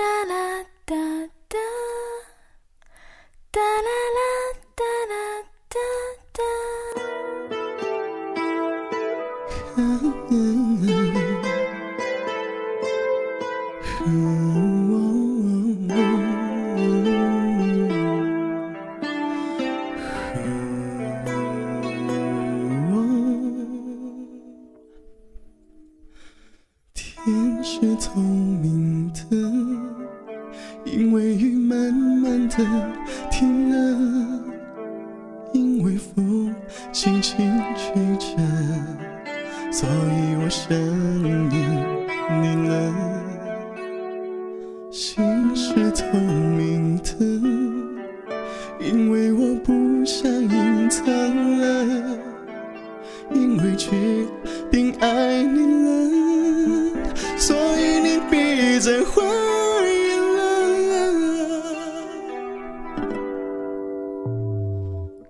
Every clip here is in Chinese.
哒啦哒哒哒啦啦哒啦哒哒嗯嗯嗯天是透明的，因为雨慢慢的停了，因为风轻轻吹着，所以我想念你了。心是透再怀疑了。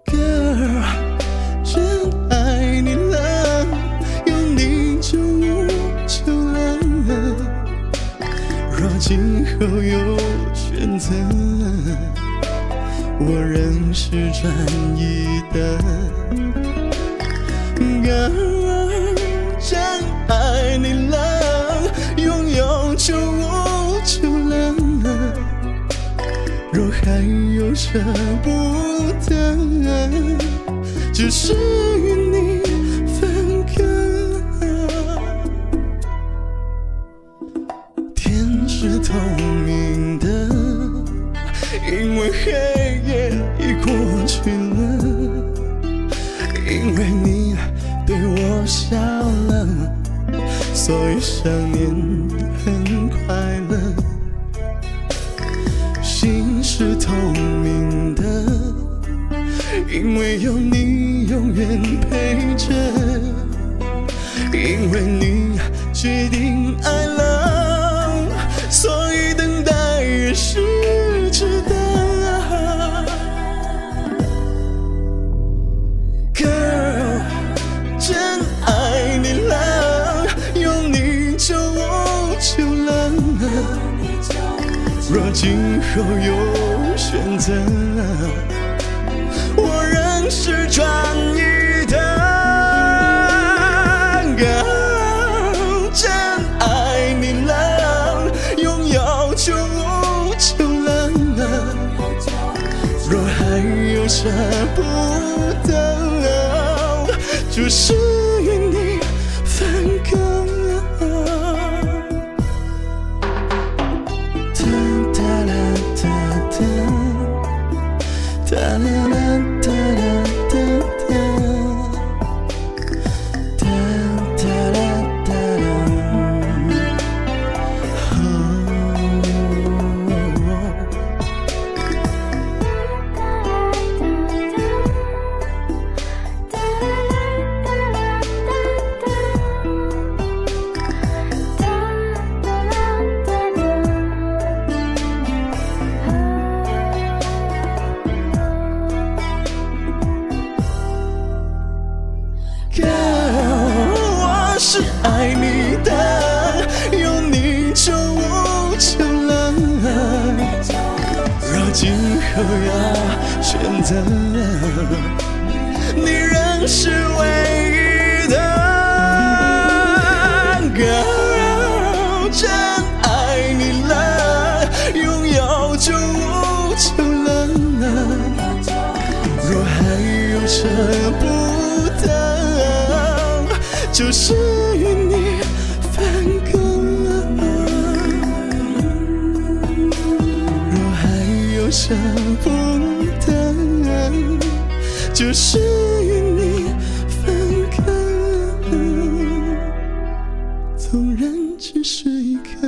Girl，真爱你了，有你就无求了。若今后有选择，我仍是专一的。Girl，舍不得，只是与你分隔。天是透明的，因为黑夜已过去了。因为你对我笑了，所以想念很快乐。心是透明，因为有你永远陪着。因为你决定爱了，所以等待也是值得。Girl，真爱你了，有你就无求了。若今后有选择，舍不得，就是。Girl，我是爱你的，有你就无求了。若今后要选择，你仍是唯一的。Girl，真爱你了，拥有就无求了。若还有舍不得，就是与你分隔。若还有舍不得，就是与你分隔。纵然只是一刻